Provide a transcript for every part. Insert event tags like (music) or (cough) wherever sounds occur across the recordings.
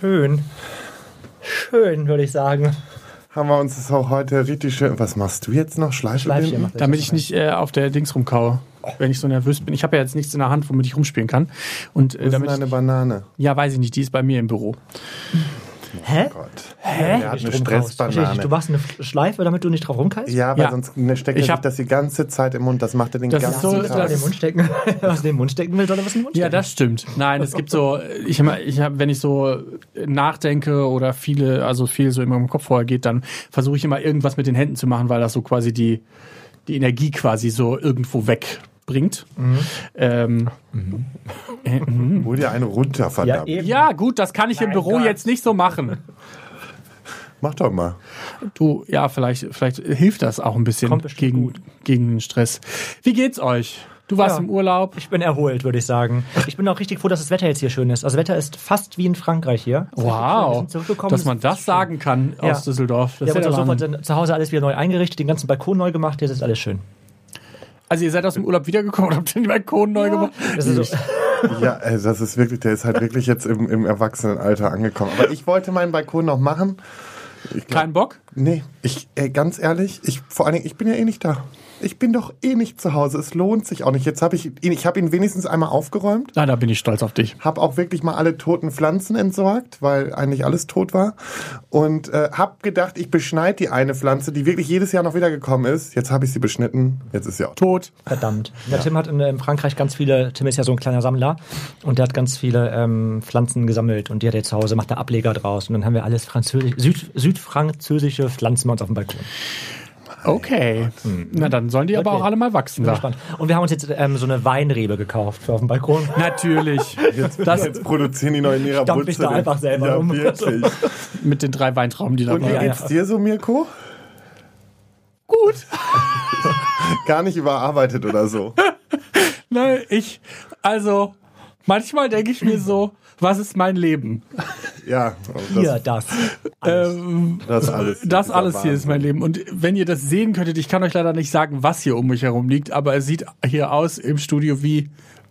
Schön. Schön, würde ich sagen. Haben wir uns das auch heute richtig schön. Was machst du jetzt noch? Schleife Schleifchen Damit ich nicht äh, auf der Dings rumkaue, wenn ich so nervös bin. Ich habe ja jetzt nichts in der Hand, womit ich rumspielen kann. Und äh, Das ist damit eine ich, Banane. ja, weiß ich nicht, die ist bei mir im Büro. Hä? Gott. Hä? Er hat eine Stressbanane. Du machst eine Schleife, damit du nicht drauf rumkallst? Ja, weil Ja. sonst ne, steckt Ich er hab- das die ganze Zeit im Mund. Das macht er den Das ganzen so- Soll er Tag. den Mund stecken? was (laughs) in den Mund stecken will, soll er was in den Mund Ja, stecken. das stimmt. Nein, es gibt so, ich ich hab, wenn ich so nachdenke oder viele, also viel so in meinem Kopf vorher geht, dann versuche ich immer irgendwas mit den Händen zu machen, weil das so quasi die, die Energie quasi so irgendwo wegbringt. Ähm, äh, mhm. Hol dir eine runter, Ja, verdammt. eben. ja, gut, das kann ich im Mein Büro Gott. jetzt nicht so machen. Mach doch mal. Du, ja, vielleicht, vielleicht hilft das auch ein bisschen gegen, gut. gegen den Stress. Wie geht's euch? Du warst Ja. im Urlaub. Ich bin erholt, würde ich sagen. Ich bin auch richtig froh, dass das Wetter jetzt hier schön ist. Also das Wetter ist fast wie in Frankreich hier. Wir Wow, dass man das sagen kann Ja. aus Düsseldorf. Das Wir haben ist ja sofort zu Hause alles wieder neu eingerichtet, den ganzen Balkon neu gemacht. Jetzt ist alles schön. Also ihr seid aus dem Urlaub wiedergekommen und habt den Balkon neu gemacht. Das ist so, Ja, also das ist wirklich, der ist halt wirklich jetzt im, im Erwachsenenalter angekommen. Aber ich wollte meinen Balkon noch machen. Ich glaub, Kein Bock? Nee, ich, ey, ganz ehrlich, ich, vor allen Dingen, ich bin ja eh nicht da. Ich bin doch eh nicht zu Hause. Es lohnt sich auch nicht. Jetzt habe ich ihn, ich habe ihn wenigstens einmal aufgeräumt. Na, da bin ich stolz auf dich. Habe auch wirklich mal alle toten Pflanzen entsorgt, weil eigentlich alles tot war. Und äh, habe gedacht, ich beschneide die eine Pflanze, die wirklich jedes Jahr noch wiedergekommen ist. Jetzt habe ich sie beschnitten. Jetzt ist sie auch tot. Verdammt. Der Tim hat in, in Frankreich ganz viele, Tim ist ja so ein kleiner Sammler und der hat ganz viele ähm, Pflanzen gesammelt und die hat er zu Hause, macht da Ableger draus und dann haben wir alles französisch, Süd, südfranzösische Pflanzen bei uns auf dem Balkon. Okay. Na, dann sollen die aber Okay. auch alle mal wachsen Bin da. gespannt. Und wir haben uns jetzt ähm, so eine Weinrebe gekauft für auf dem Balkon. Natürlich. Das Jetzt produzieren die noch in ihrer Stampf ich da einfach selber ja, um. wirklich. (laughs) mit den drei Weintrauben, die da Und wie waren. geht's dir so, Mirko? Gut. (laughs) Gar nicht überarbeitet oder so. (laughs) Nein, ich, also, manchmal denke ich mir so, was ist mein Leben? Ja, Hier, das, das. Ähm, das alles. das alles hier ist mein Leben. Und wenn ihr das sehen könntet, ich kann euch leider nicht sagen, was hier um mich herum liegt, aber es sieht hier aus im Studio wie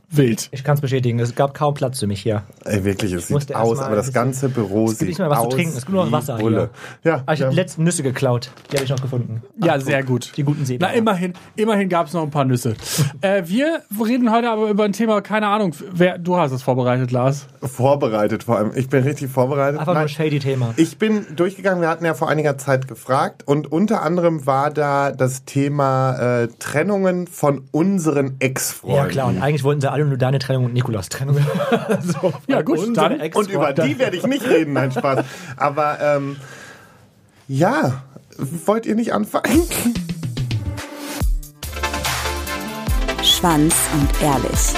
wild. Ich kann es bestätigen, es gab kaum Platz für mich hier. Ey, wirklich, es musste sieht aus, aber das ganze Büro Es gibt sieht nicht mehr was aus zu trinken, es gibt nur noch Wasser Bulle. Ja, Ah, ich ja. habe die letzten Nüsse geklaut. Die habe ich noch gefunden. Ja, sehr gut. Die guten Seen. Na, immerhin, immerhin gab es noch ein paar Nüsse. (laughs) äh, wir reden heute aber über ein Thema, keine Ahnung, wer, du hast es vorbereitet, Lars. vorbereitet vor allem. Ich bin richtig vorbereitet. Einfach nur Nein, ein shady Thema. Ich bin durchgegangen, wir hatten ja vor einiger Zeit gefragt und unter anderem war da das Thema äh, Trennungen von unseren Ex-Freunden. Ja klar, und eigentlich wollten sie alle nur deine Trennung und Nikolas Trennung. (laughs) so, Ja, gut, dann- Und über die werde ich nicht reden, nein, Spaß. Aber ähm, ja, wollt ihr nicht anfangen? Schwanz und Ehrlich.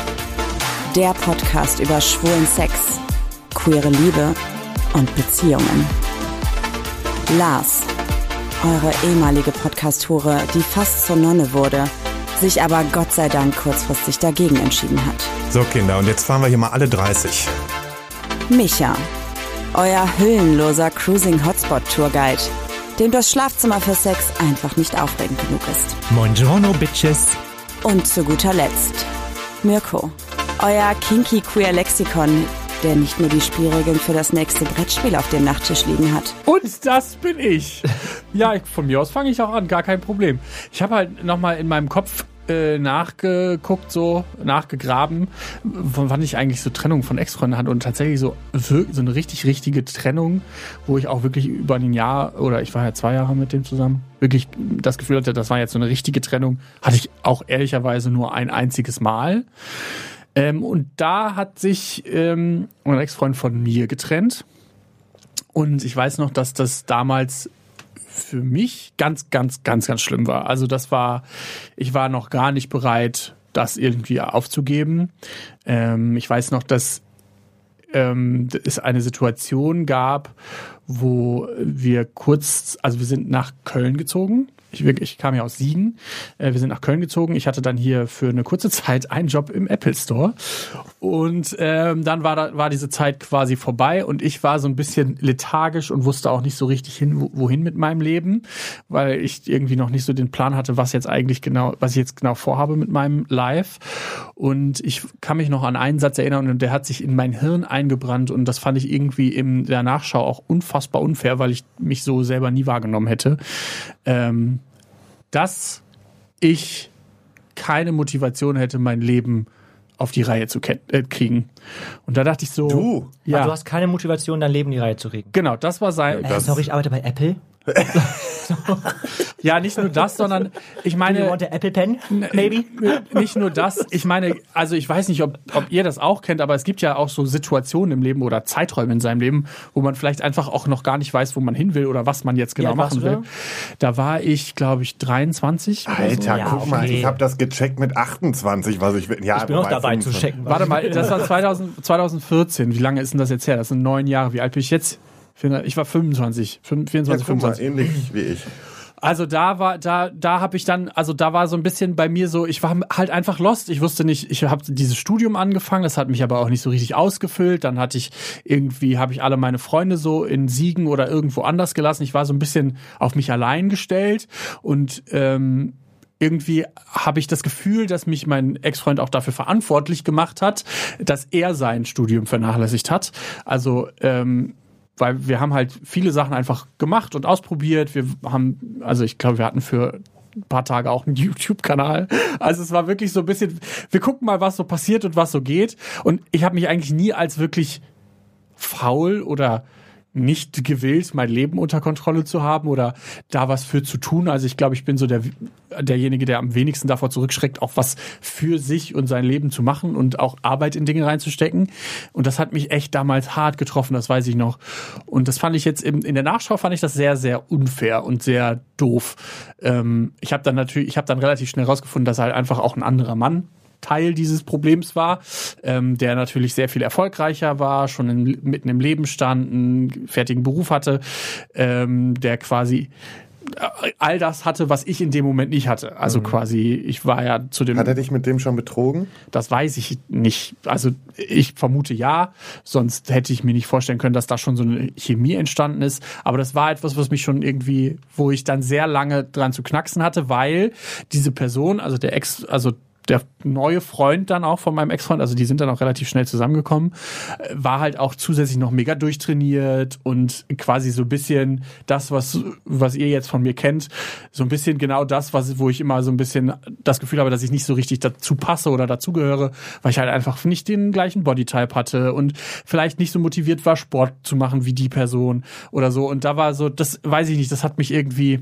Der Podcast über schwulen Sex, queere Liebe und Beziehungen. Lars, eure ehemalige Podcast-Hure, die fast zur Nonne wurde, sich aber Gott sei Dank kurzfristig dagegen entschieden hat. So, Kinder, und jetzt fahren wir hier mal alle 30. Micha, euer hüllenloser Cruising Hotspot Tourguide, dem das Schlafzimmer für Sex einfach nicht aufregend genug ist. Buongiorno, Bitches. Und zu guter Letzt Mirko, euer kinky queer Lexikon, der nicht nur die Spielregeln für das nächste Brettspiel auf dem Nachttisch liegen hat. Und das bin ich. Ja, ich, von mir aus fange ich auch an, gar kein Problem. Ich habe halt nochmal in meinem Kopf äh, nachgeguckt, so nachgegraben, wann ich eigentlich so Trennung von Ex-Freunden hatte und tatsächlich so, so eine richtig, richtige Trennung, wo ich auch wirklich über ein Jahr oder ich war ja zwei Jahre mit dem zusammen, wirklich das Gefühl hatte, das war jetzt so eine richtige Trennung, hatte ich auch ehrlicherweise nur ein einziges Mal. Ähm, und da hat sich ähm, ein Ex-Freund von mir getrennt. Und ich weiß noch, dass das damals für mich ganz, ganz, ganz, ganz schlimm war. Also das war, ich war noch gar nicht bereit, das irgendwie aufzugeben. Ähm, ich weiß noch, dass ähm, es eine Situation gab, wo wir kurz, also wir sind nach Köln gezogen. Ich, ich kam ja aus Siegen. Äh, wir sind nach Köln gezogen. Ich hatte dann hier für eine kurze (laughs) Zeit einen Job im Apple Store. Und ähm, dann war, da, war diese Zeit quasi vorbei und ich war so ein bisschen lethargisch und wusste auch nicht so richtig hin, wohin mit meinem Leben, weil ich irgendwie noch nicht so den Plan hatte, was jetzt eigentlich genau, was ich jetzt genau vorhabe mit meinem Live. Und ich kann mich noch an einen Satz erinnern und der hat sich in mein Hirn eingebrannt und das fand ich irgendwie in der Nachschau auch unfassbar unfair, weil ich mich so selber nie wahrgenommen hätte. Ähm, dass ich keine Motivation hätte, mein Leben auf die Reihe zu äh, kriegen. Und da dachte ich so, Du? Ja. ja, du hast keine Motivation, dein Leben in die Reihe zu kriegen. genau, das war sein. Äh, sorry, ich arbeite bei Apple. (laughs) Ja, nicht nur das, sondern ich Do you meine, want an Apple Pen? Maybe? nicht nur das. Ich meine, also ich weiß nicht, ob, ob ihr das auch kennt, aber es gibt ja auch so Situationen im Leben oder Zeiträume in seinem Leben, wo man vielleicht einfach auch noch gar nicht weiß, wo man hin will oder was man jetzt genau warst machen will. Da war ich, glaube ich, 23. oder so. Alter, Ja, guck mal, okay. ich habe das gecheckt mit 28, was ich will. Ja, Ich bin auch dabei zu 25. checken. Warte mal, das war 2000, 2014. Wie lange ist denn das jetzt her? Das sind neun Jahre. Wie alt bin ich jetzt? Ich war 25, 24, Ja, guck mal, 25. ähnlich wie ich. Also da war, da, da habe ich dann, also da war so ein bisschen bei mir so, ich war halt einfach lost. Ich wusste nicht, ich habe dieses Studium angefangen, das hat mich aber auch nicht so richtig ausgefüllt. Dann hatte ich irgendwie, habe ich alle meine Freunde so in Siegen oder irgendwo anders gelassen. Ich war so ein bisschen auf mich allein gestellt und ähm, irgendwie habe ich das Gefühl, dass mich mein Ex-Freund auch dafür verantwortlich gemacht hat, dass er sein Studium vernachlässigt hat. Also ähm, weil wir haben halt viele Sachen einfach gemacht und ausprobiert. Wir haben, also ich glaube, wir hatten für ein paar Tage auch einen (laughs) YouTube-Kanal. Also es war wirklich so ein bisschen, wir gucken mal, was so passiert und was so geht. Und ich habe mich eigentlich nie als wirklich faul oder nicht gewillt, mein Leben unter Kontrolle zu haben oder da was für zu tun. Also ich glaube, ich bin so der, derjenige, der am wenigsten davor zurückschreckt, auch was für sich und sein Leben zu machen und auch Arbeit in Dinge reinzustecken. Und das hat mich echt damals hart getroffen, das weiß ich noch. Und das fand ich jetzt im, in der Nachschau fand ich das sehr, sehr unfair und sehr doof. Ähm, ich habe dann natürlich, ich habe dann relativ schnell rausgefunden, dass er halt einfach auch ein anderer Mann Teil dieses Problems war, ähm, der natürlich sehr viel erfolgreicher war, schon in, mitten im Leben stand, einen fertigen Beruf hatte, ähm, der quasi äh, all das hatte, was ich in dem Moment nicht hatte. Also quasi, ich war ja zu dem, Hat er dich mit dem schon betrogen? das weiß ich nicht. Also ich vermute ja, sonst hätte ich mir nicht vorstellen können, dass da schon so eine Chemie entstanden ist. Aber das war etwas, was mich schon irgendwie, wo ich dann sehr lange dran zu knacksen hatte, weil diese Person, also der Ex, also der neue Freund dann auch von meinem Ex-Freund, also die sind dann auch relativ schnell zusammengekommen, äh, war halt auch zusätzlich noch mega durchtrainiert und quasi so ein bisschen das, was, was ihr jetzt von mir kennt, so ein bisschen genau das, was, wo ich immer so ein bisschen das Gefühl habe, dass ich nicht so richtig dazu passe oder dazugehöre, weil ich halt einfach nicht den gleichen Bodytype hatte und vielleicht nicht so motiviert war, Sport zu machen wie die Person oder so. Und da war so, das weiß ich nicht, das hat mich irgendwie,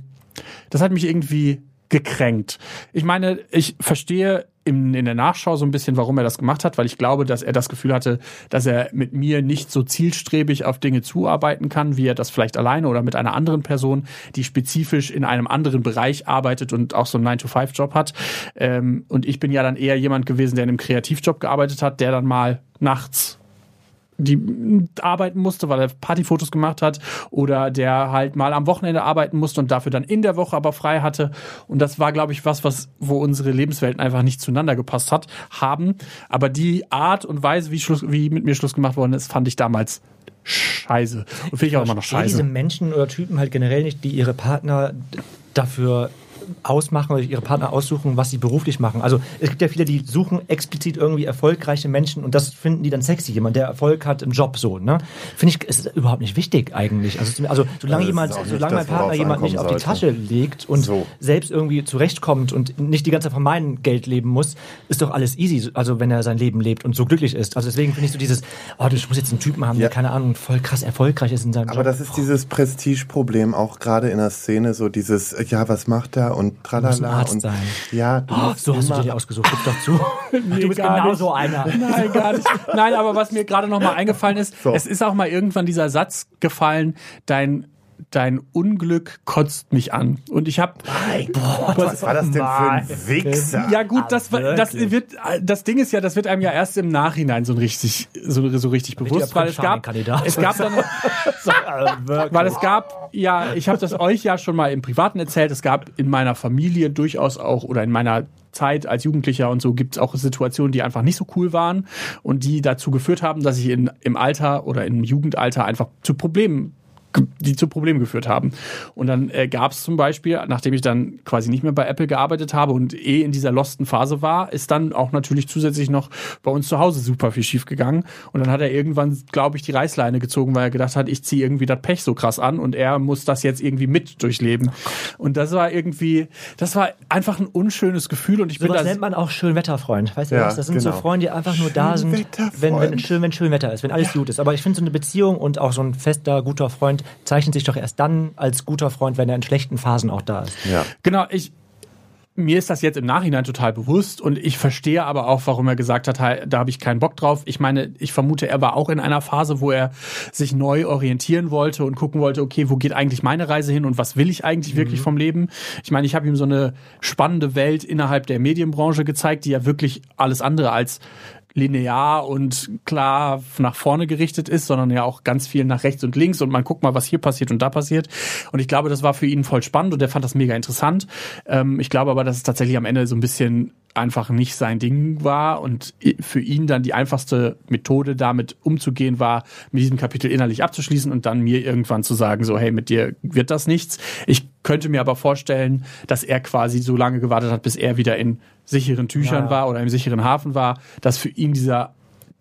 das hat mich irgendwie gekränkt. Ich meine, ich verstehe in, in der Nachschau so ein bisschen, warum er das gemacht hat, weil ich glaube, dass er das Gefühl hatte, dass er mit mir nicht so zielstrebig auf Dinge zuarbeiten kann, wie er das vielleicht alleine oder mit einer anderen Person, die spezifisch in einem anderen Bereich arbeitet und auch so einen 9-to-5-Job hat. Ähm, und ich bin ja dann eher jemand gewesen, der in einem Kreativjob gearbeitet hat, der dann mal nachts die arbeiten musste, weil er Partyfotos gemacht hat oder der halt mal am Wochenende arbeiten musste und dafür dann in der Woche aber frei hatte. Und das war glaube ich was was wo unsere Lebenswelten einfach nicht zueinander gepasst hat haben. Aber die Art und Weise wie Schluss wie mit mir Schluss gemacht worden ist fand ich damals scheiße. Und finde ich auch immer noch verstehe diese scheiße. Menschen oder Typen halt generell nicht, die ihre Partner dafür ausmachen oder ihre Partner aussuchen, was sie beruflich machen. Also es gibt ja viele, die suchen explizit irgendwie erfolgreiche Menschen und das finden die dann sexy. Jemand, der Erfolg hat im Job so, ne? Finde ich, ist überhaupt nicht wichtig eigentlich. Also, also solange jemand, solange mein Partner jemand nicht auf die Tasche legt und So. selbst irgendwie zurechtkommt und nicht die ganze Zeit von meinem Geld leben muss, ist doch alles easy. Also wenn er sein Leben lebt und so glücklich ist. Also deswegen finde ich so dieses, oh, du musst jetzt einen Typen haben, der Ja. keine Ahnung, voll krass erfolgreich ist in seinem Aber Job. das ist dieses Prestigeproblem auch gerade in der Szene, so dieses, ja, was macht er und tralala. Du musst ein Arzt und, sein. Ja, du Oh, musst so hast du dir ausgesucht, gib doch zu. (laughs) du bist genau nicht. so einer. (laughs) Nein, gar nicht. Nein, aber was mir gerade noch mal eingefallen ist, So. es ist auch mal irgendwann dieser Satz gefallen, dein dein Unglück kotzt mich an. Und ich habe Was war das denn für ein Wichser? ja gut, das, Ah, das wird, das Ding ist ja, das wird einem ja erst im Nachhinein so richtig, so, so richtig bewusst, weil es gab, es gab dann, (laughs) weil es gab, ja, ich habe das euch ja schon mal im Privaten erzählt, es gab in meiner Familie durchaus auch oder in meiner Zeit als Jugendlicher und so gibt es auch Situationen, die einfach nicht so cool waren und die dazu geführt haben, dass ich in, im Alter oder im Jugendalter einfach zu Problemen die zu Problemen geführt haben. Und dann äh, gab es zum Beispiel, nachdem ich dann quasi nicht mehr bei Apple gearbeitet habe und eh in dieser losten Phase war, ist dann auch natürlich zusätzlich noch bei uns zu Hause super viel schief gegangen. Und dann hat er irgendwann, glaube ich, die Reißleine gezogen, weil er gedacht hat, ich ziehe irgendwie das Pech so krass an und er muss das jetzt irgendwie mit durchleben. Und das war irgendwie, das war einfach ein unschönes Gefühl und ich bin Sowas da nennt man auch Schönwetterfreund. Weißt du Ja, was? Das sind so genau. Freunde, die einfach nur da sind, wenn, wenn, schön, wenn schön Wetter ist, wenn alles gut ist. Aber ich finde, so eine Beziehung und auch so ein fester, guter Freund zeichnet sich doch erst dann als guter Freund, wenn er in schlechten Phasen auch da ist. Ja. Genau, ich mir ist das jetzt im Nachhinein total bewusst und ich verstehe aber auch, warum er gesagt hat, da habe ich keinen Bock drauf. Ich meine, ich vermute, er war auch in einer Phase, wo er sich neu orientieren wollte und gucken wollte, okay, wo geht eigentlich meine Reise hin und was will ich eigentlich wirklich vom Leben? Ich meine, ich habe ihm so eine spannende Welt innerhalb der Medienbranche gezeigt, die ja wirklich alles andere als linear und klar nach vorne gerichtet ist, sondern ja auch ganz viel nach rechts und links und man guckt mal, was hier passiert und da passiert. Und ich glaube, das war für ihn voll spannend und er fand das mega interessant. Ähm, ich glaube aber, dass es tatsächlich am Ende so ein bisschen einfach nicht sein Ding war und für ihn dann die einfachste Methode damit umzugehen war, mit diesem Kapitel innerlich abzuschließen und dann mir irgendwann zu sagen, so hey, mit dir wird das nichts. Ich könnte mir aber vorstellen, dass er quasi so lange gewartet hat, bis er wieder in sicheren Tüchern Ja. war oder im sicheren Hafen war, dass für ihn dieser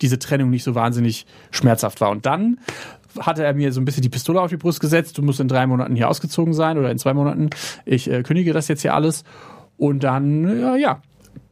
diese Trennung nicht so wahnsinnig schmerzhaft war. Und dann hatte er mir so ein bisschen die Pistole auf die Brust gesetzt, du musst in drei Monaten hier ausgezogen sein oder in zwei Monaten. Ich äh, kündige das jetzt hier alles. Und dann, ja, ja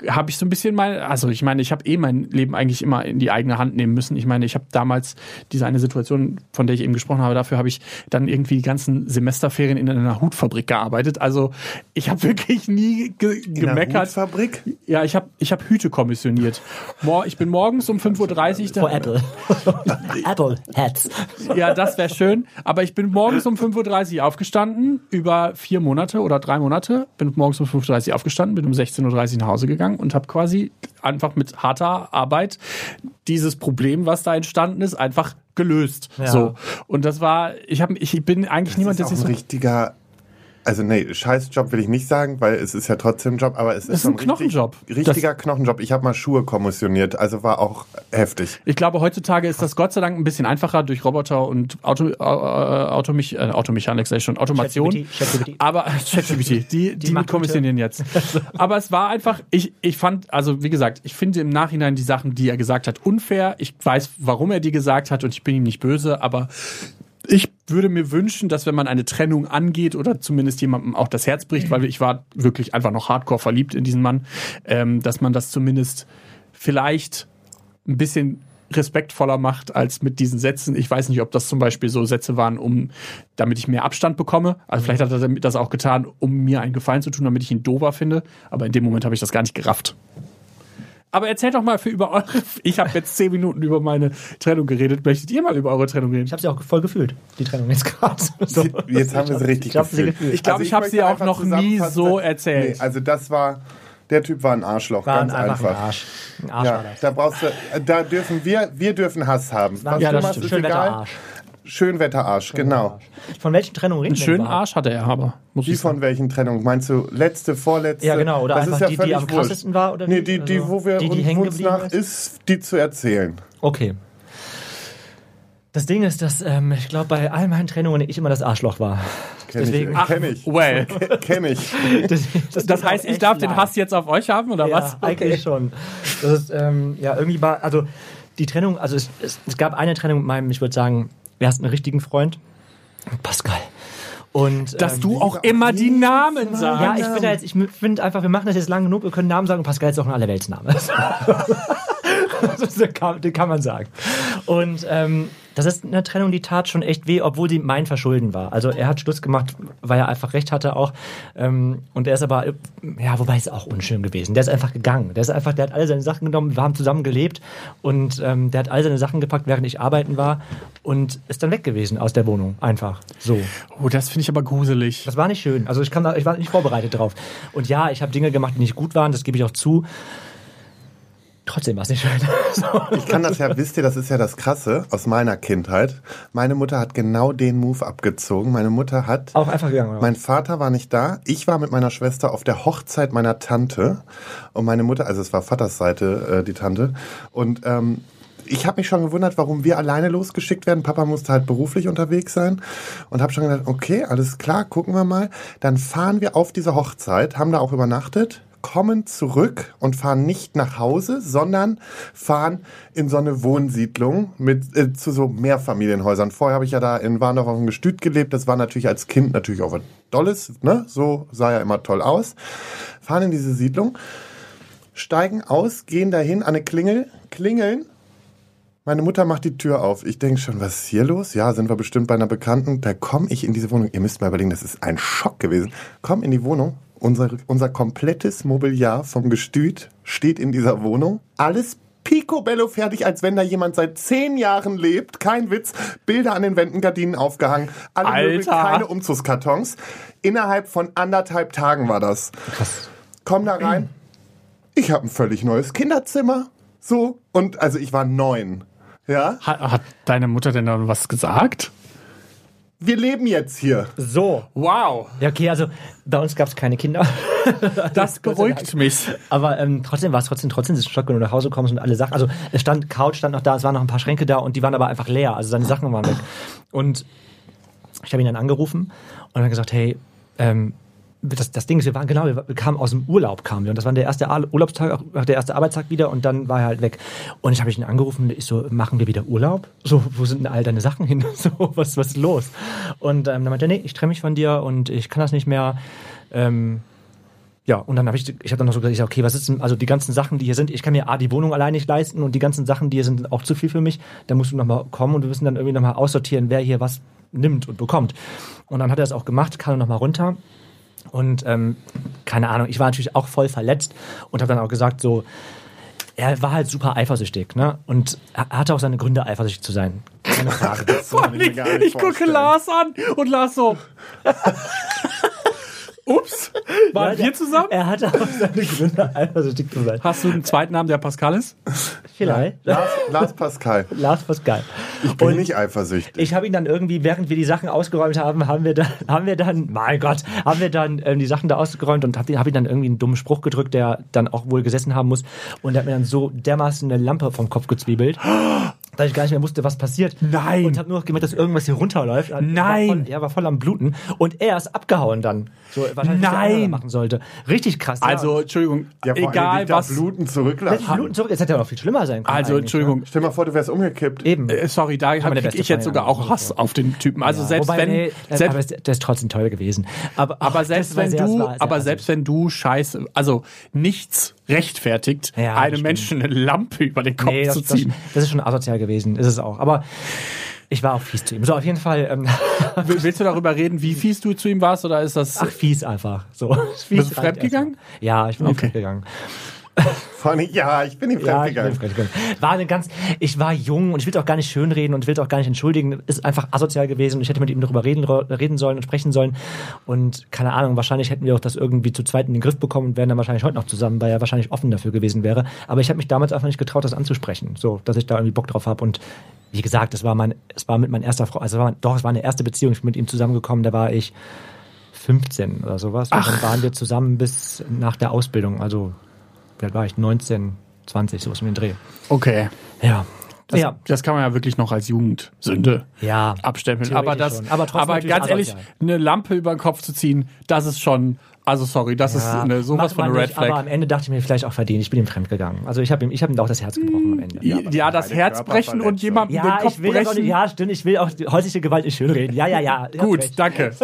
habe ich so ein bisschen mein, also ich meine, ich habe eh mein Leben eigentlich immer in die eigene Hand nehmen müssen. Ich meine, ich habe damals diese eine Situation, von der ich eben gesprochen habe, dafür habe ich dann irgendwie die ganzen Semesterferien in einer Hutfabrik gearbeitet. Also ich habe wirklich nie ge In gemeckert. Hutfabrik? Ja, ich habe ich hab Hüte kommissioniert. Mor ich bin morgens um 5.30 Uhr. Vor Apple. (laughs) Apple Hats. Ja, das wäre schön. Aber ich bin morgens um 5.30 Uhr aufgestanden, über vier Monate oder drei Monate. Bin morgens um 5.30 Uhr aufgestanden, bin um 16.30 Uhr nach Hause gegangen und habe quasi einfach mit harter Arbeit dieses Problem, was da entstanden ist, einfach gelöst. Ja. So. Und das war, ich, hab, ich bin eigentlich niemand, der das sich so. ein richtiger, also nee, Scheißjob will ich nicht sagen, weil es ist ja trotzdem ein Job, aber es ist, ist so ein Knochenjob. Richtig, richtiger Knochenjob. Ich habe mal Schuhe kommissioniert, also war auch heftig. Ich glaube, heutzutage ist das Gott sei Dank ein bisschen einfacher durch Roboter und Auto, äh, Automech, äh, Automechanik, sag ich schon, Automation. ChatGPT, ChatGPT. Aber (laughs) ChatGPT, die, die, machen kommissionieren jetzt. (laughs) Aber es war einfach, ich, ich fand, also wie gesagt, ich finde im Nachhinein die Sachen, die er gesagt hat, unfair. Ich weiß, warum er die gesagt hat und ich bin ihm nicht böse, aber ich würde mir wünschen, dass wenn man eine Trennung angeht oder zumindest jemandem auch das Herz bricht, weil ich war wirklich einfach noch hardcore verliebt in diesen Mann, ähm, dass man das zumindest vielleicht ein bisschen respektvoller macht als mit diesen Sätzen. Ich weiß nicht, ob das zum Beispiel so Sätze waren, um damit ich mehr Abstand bekomme. Also vielleicht hat er das auch getan, um mir einen Gefallen zu tun, damit ich ihn dober finde. Aber in dem Moment habe ich das gar nicht gerafft. Aber erzählt doch mal für über eure. Ich habe jetzt zehn Minuten über meine Trennung geredet. Möchtet ihr mal über eure Trennung reden? Ich habe sie auch voll gefühlt, die Trennung jetzt gerade. (laughs) So. Jetzt haben wir sie richtig Ich hab sie gefühlt. gefühlt. Ich glaube, ich habe sie auch noch nie so erzählt. Nee, also das war, der Typ war ein Arschloch, War ganz einfach einfach. ein Arsch. Ein Arsch war Ja, das. da brauchst du, da dürfen wir, wir dürfen Hass haben. Was ja, du das machst, ist Schönwetter egal. Arsch. Schönwetterarsch, genau. Von welchen Trennungen reden Einen wir schönen? Arsch hatte er aber. Muss sagen. von welchen Trennungen? Meinst du letzte, vorletzte? Ja, genau, oder das einfach ist ja die, die völlig am wurscht. krassesten war, oder Nee, die, die, Also, wo wir die, die uns hängen uns geblieben nach ist? ist, die zu erzählen. Okay. Das Ding ist, dass ähm, ich glaube, bei all meinen Trennungen ich immer das Arschloch war. Kenn Deswegen- ich. Ach, (laughs) Kenn ich. well. Kenn ich. Das, Das, tut heißt, ich darf den leid. Hass jetzt auf euch haben, oder ja, was? eigentlich schon. Das ist, ähm, ja, irgendwie war, also die Trennung, also es, es, es gab eine Trennung mit meinem, ich würde sagen, ersten richtigen Freund, Pascal. Und, Dass ähm, du auch immer die Namen sagst. Ja, ich finde jetzt, ich finde einfach, wir machen das jetzt lang genug, wir können Namen sagen. Pascal ist auch ein Allerweltsname. (laughs) das kann, den kann man sagen. Und ähm, das ist eine Trennung, die tat schon echt weh, obwohl sie mein Verschulden war. Also er hat Schluss gemacht, weil er einfach recht hatte auch. Ähm, und er ist aber, ja, wobei es auch unschön gewesen. Der ist einfach gegangen. Der ist einfach, der hat alle seine Sachen genommen, wir haben zusammen gelebt und ähm, der hat all seine Sachen gepackt, während ich arbeiten war und ist dann weg gewesen aus der Wohnung. Einfach so. Oh, das finde ich aber gruselig. Das war nicht schön. Also ich, da, ich war nicht vorbereitet drauf. Und ja, ich habe Dinge gemacht, die nicht gut waren, das gebe ich auch zu. Trotzdem war es nicht schön. (laughs) so. Ich kann das ja, wisst ihr, das ist ja das Krasse aus meiner Kindheit. Meine Mutter hat genau den Move abgezogen. Meine Mutter hat. Auch einfach gegangen. Oder? Mein Vater war nicht da. Ich war mit meiner Schwester auf der Hochzeit meiner Tante. Und meine Mutter, also es war Vaters Seite, äh, die Tante. Und ähm, ich habe mich schon gewundert, warum wir alleine losgeschickt werden. Papa musste halt beruflich unterwegs sein und habe schon gedacht, okay, alles klar, gucken wir mal. Dann fahren wir auf diese Hochzeit, haben da auch übernachtet, kommen zurück und fahren nicht nach Hause, sondern fahren in so eine Wohnsiedlung mit äh, zu so Mehrfamilienhäusern. Vorher habe ich ja da in Warndorf auf dem Gestüt gelebt. Das war natürlich als Kind natürlich auch was Tolles, ne? So sah ja immer toll aus. Fahren in diese Siedlung, steigen aus, gehen dahin an eine Klingel, klingeln meine Mutter macht die Tür auf. Ich denke schon, was ist hier los? Ja, sind wir bestimmt bei einer Bekannten. Da komme ich in diese Wohnung. Ihr müsst mal überlegen, das ist ein Schock gewesen. Komm in die Wohnung. Unser, unser komplettes Mobiliar vom Gestüt steht in dieser Wohnung. Alles picobello fertig, als wenn da jemand seit zehn Jahren lebt. Kein Witz. Bilder an den Wänden, Gardinen aufgehangen. Alle Möbel, Alter. keine Umzugskartons. Innerhalb von anderthalb Tagen war das. Krass. Komm da rein. Ich habe ein völlig neues Kinderzimmer. So. Und also ich war neun. Ja. Hat, hat deine Mutter denn dann was gesagt? Wir leben jetzt hier. So. Wow, Ja, okay, also bei uns gab es keine Kinder. (laughs) das beruhigt (laughs) mich. Aber ähm, trotzdem war es trotzdem, trotzdem ist Schock, wenn du nach Hause kommst und alle Sachen. Also es stand, Couch stand noch da, es waren noch ein paar Schränke da und die waren aber einfach leer. Also seine Sachen waren weg. Und ich habe ihn dann angerufen und dann gesagt, hey, ähm, das, das Ding ist, wir waren genau, wir kamen aus dem Urlaub, kamen wir. Und das war der erste Urlaubstag, auch der erste Arbeitstag wieder und dann war er halt weg. Und ich habe ihn angerufen und ich so, machen wir wieder Urlaub? So, wo sind denn all deine Sachen hin? (laughs) So, was, was ist los? Und ähm, dann meinte er, nee, ich trenne mich von dir und ich kann das nicht mehr. Ähm, ja, und dann habe ich, ich habe dann noch so gesagt, okay, was ist denn, also die ganzen Sachen, die hier sind, ich kann mir A, die Wohnung allein nicht leisten und die ganzen Sachen, die hier sind, auch zu viel für mich. Da musst du nochmal kommen und wir müssen dann irgendwie nochmal aussortieren, wer hier was nimmt und bekommt. Und dann hat er das auch gemacht, kam nochmal runter und ähm, keine Ahnung, ich war natürlich auch voll verletzt und habe dann auch gesagt, so, er war halt super eifersüchtig, ne? Und er hatte auch seine Gründe, eifersüchtig zu sein. Keine (laughs) Frage. ich Ich gucke. Lars an und Lars so. (laughs) Ups, waren Ja, wir der- zusammen? Er hatte auch seine Gründe, eifersüchtig zu sein. Hast du einen zweiten Namen, der Pascal ist? Vielleicht. Lars, Lars Pascal. Lars Pascal. Ich bin Und nicht eifersüchtig. Ich habe ihn dann irgendwie, während wir die Sachen ausgeräumt haben, haben wir dann, (laughs) haben wir dann, mein Gott, haben wir dann ähm, die Sachen da ausgeräumt und habe hab ihn dann irgendwie einen dummen Spruch gedrückt, der dann auch wohl gesessen haben muss. Und er hat mir dann so dermaßen eine Lampe vom Kopf gezwiebelt, dass ich gar nicht mehr wusste, was passiert. Nein. Und habe nur noch gemerkt, dass irgendwas hier runterläuft. Er Nein. War voll, er war voll am Bluten. Und er ist abgehauen dann. So, wahrscheinlich, was Nein. andere machen sollte. Richtig krass. Also, Entschuldigung, Ja, vor allem egal da was. Bluten ja. zurücklassen. Bluten zurück, jetzt hätte er noch viel schlimmer sein können. Also, eigentlich, Entschuldigung. Stell mal vor, du wärst umgekippt. Ne? Eben. Äh, sorry, da beste ich jetzt sogar ja. auch Hass auf den Typen. Also Ja. selbst Wobei, wenn, nee, selbst, aber es- der ist trotzdem toll gewesen. Aber, aber ach, selbst das wenn du, das war aber assig. selbst wenn du Scheiße, also nichts rechtfertigt, Ja, einem das Menschen eine Lampe über den Kopf Nee, das, zu das, ziehen. das ist schon asozial gewesen, ist es auch. Aber ich war auch fies zu ihm. So, auf jeden Fall, ähm, (laughs) Will- Willst du darüber reden, wie fies du zu ihm warst, oder ist das? ach, fies einfach. So, fies Bist du fremdgegangen? Ja, ich bin Okay. okay. fremdgegangen. Allem, ja, ich bin ihm Ja, fremdgegangen. War eine ganz, ich war jung und ich will auch gar nicht schönreden und ich will auch gar nicht entschuldigen. Ist einfach asozial gewesen und ich hätte mit ihm darüber reden, reden sollen und sprechen sollen. Und keine Ahnung, wahrscheinlich hätten wir auch das irgendwie zu zweit in den Griff bekommen und wären dann wahrscheinlich heute noch zusammen, weil er wahrscheinlich offen dafür gewesen wäre. Aber ich habe mich damals einfach nicht getraut, das anzusprechen. So, dass ich da irgendwie Bock drauf habe. Und wie gesagt, es war mein, es war mit meiner erster Frau, also mein- doch, es war eine erste Beziehung. Ich bin mit ihm zusammengekommen, da war ich 15 oder sowas. Und dann waren wir zusammen bis nach der Ausbildung. Also, wie alt war ich? 19, 20, sowas um den Dreh. Okay. Ja. Das, ja. das kann man ja wirklich noch als Jugendsünde Ja. abstempeln. Aber das, schon. Aber trotzdem aber ganz ehrlich, eine Lampe über den Kopf zu ziehen, das ist schon, also sorry, das ist Ja, eine, sowas von eine Red nicht, Aber Flag. am Ende dachte ich mir vielleicht auch verdient, ich bin ihm fremdgegangen. Also ich habe ihm, ich habe ihm auch das Herz gebrochen am Ende. Ja, ja, das Herz brechen und jemandem den Ja, Kopf ich will auch brechen. nicht, ja, stimmt, ich will auch die häusliche Gewalt nicht schönreden. Ja, ja, ja. (laughs) Gut, recht. danke. (laughs)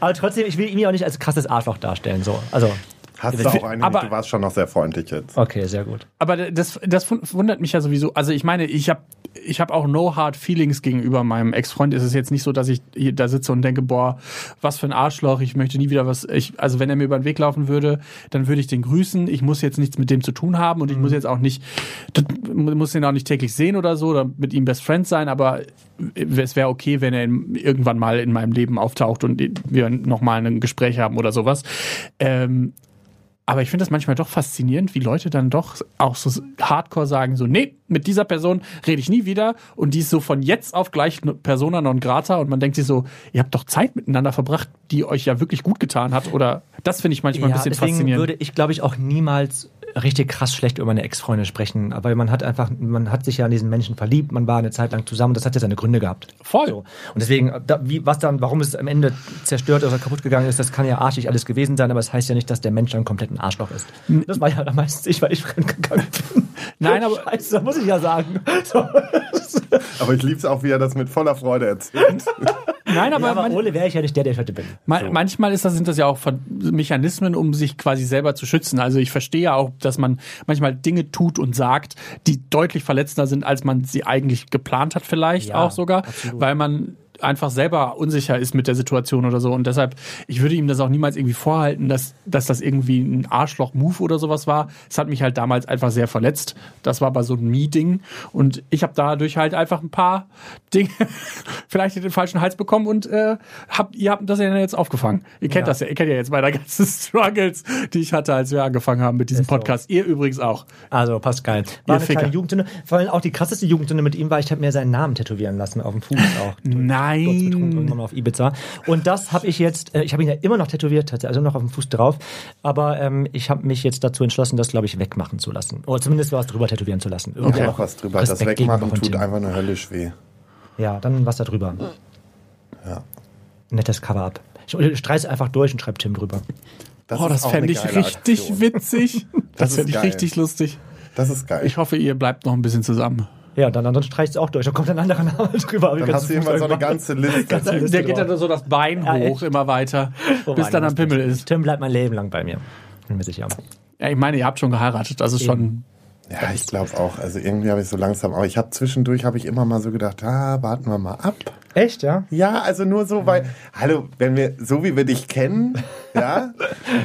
Aber trotzdem, ich will ihn ja auch nicht als krasses Arschloch darstellen. So. Also, Hast du auch eine, aber- du warst schon noch sehr freundlich jetzt. Okay, sehr gut. Aber das, das wundert mich ja sowieso. Also ich meine, ich habe ich hab auch no hard feelings gegenüber meinem Ex-Freund. Es ist jetzt nicht so, dass ich hier da sitze und denke, boah, was für ein Arschloch, ich möchte nie wieder was. Ich, also wenn er mir über den Weg laufen würde, dann würde ich den grüßen. Ich muss jetzt nichts mit dem zu tun haben und ich muss jetzt auch nicht, muss ihn auch nicht täglich sehen oder so oder mit ihm Best Friend sein, aber es wäre okay, wenn er in, irgendwann mal in meinem Leben auftaucht und wir nochmal ein Gespräch haben oder sowas. Ähm, aber ich finde das manchmal doch faszinierend, wie Leute dann doch auch so hardcore sagen, so, nee, mit dieser Person rede ich nie wieder. Und die ist so von jetzt auf gleich Persona non grata. Und man denkt sich so, ihr habt doch Zeit miteinander verbracht, die euch ja wirklich gut getan hat. Oder das finde ich manchmal ein bisschen deswegen faszinierend. würde ich, glaube ich, auch niemals richtig krass schlecht über meine Ex-Freunde sprechen, weil man hat einfach, man hat sich ja an diesen Menschen verliebt, man war eine Zeit lang zusammen, das hat ja seine Gründe gehabt. Voll. So. Und deswegen, da, wie, was dann, warum es am Ende zerstört oder kaputt gegangen ist, das kann ja arschig alles gewesen sein, aber es das heißt ja nicht, dass der Mensch dann komplett ein Arschloch ist. Das war ja meistens ich, weil ich fremdgegangen bin. (laughs) Nein, aber- Scheiße, das muss ich ja sagen. So. (laughs) Aber ich lieb's auch, wie er das mit voller Freude erzählt. (laughs) Nein, aber, Ja, aber man, ohne wäre ich ja nicht der, der ich heute bin. Ma Manchmal ist das, sind das ja auch Mechanismen, um sich quasi selber zu schützen. Also ich verstehe ja auch, dass man manchmal Dinge tut und sagt, die deutlich verletzender sind, als man sie eigentlich geplant hat, vielleicht Ja, auch sogar, absolut. weil man einfach selber unsicher ist mit der Situation oder so. Und deshalb, ich würde ihm das auch niemals irgendwie vorhalten, dass, dass das irgendwie ein Arschloch-Move oder sowas war. Es hat mich halt damals einfach sehr verletzt. Das war bei so einem Meeting. Und ich habe dadurch halt einfach ein paar Dinge (laughs) vielleicht in den falschen Hals bekommen und äh, habt, ihr habt das ja jetzt aufgefangen. Ihr kennt Ja. das ja, ihr kennt ja jetzt meine ganzen (laughs) Struggles, die ich hatte, als wir angefangen haben mit diesem Ist so. Podcast. Ihr übrigens auch. Also, passt geil. War Ihr eine Ficker. kleine Jugendsünde. Vor allem auch die krasseste Jugendsünde mit ihm war, ich habe mir seinen Namen tätowieren lassen auf dem Fuß auch. (laughs) Nein. Sturzbetrunken irgendwann mal auf Ibiza. Und das habe ich jetzt, äh, ich habe ihn ja immer noch tätowiert, also noch auf dem Fuß drauf. Aber ähm, ich habe mich jetzt dazu entschlossen, das, glaube ich, wegmachen zu lassen. Oder zumindest was drüber tätowieren zu lassen. Irgendwie Okay. auch was drüber. Das Respekt Wegmachen gegenüber von tut einfach nur höllisch weh. Ja, dann was da drüber. Ja. Nettes Cover-up. Ich streiß einfach durch und schreib Tim drüber. Das Oh, das fände eine ich richtig Aktion. witzig. Das, ist fände ich richtig lustig. Das ist geil. Ich hoffe, ihr bleibt noch ein bisschen zusammen. Ja, dann, dann streichst du auch durch. Dann kommt ein anderer Name (laughs) drüber. Dann hast du immer so eine ganze Liste. Ganze Liste Der geht dann so das Bein Ja, hoch, immer weiter, Oh bis dann das am Pimmel ist. Tim bleibt mein Leben lang bei mir. Bin mir sicher. Ja, ich meine, ihr habt schon geheiratet, das ist schon. Ja, ich glaube auch. Also irgendwie habe ich so langsam, aber ich habe zwischendurch habe ich immer mal so gedacht, ah, warten wir mal ab. Echt, ja? Ja, also nur so, weil, hallo, wenn wir, so wie wir dich kennen, (laughs) ja,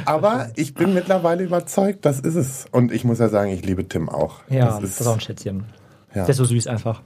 aber ich bin mittlerweile überzeugt, das ist es. Und ich muss ja sagen, ich liebe Tim auch. Ja, das das ist, ist auch ein Schätzchen. Ja. Der ist so süß einfach.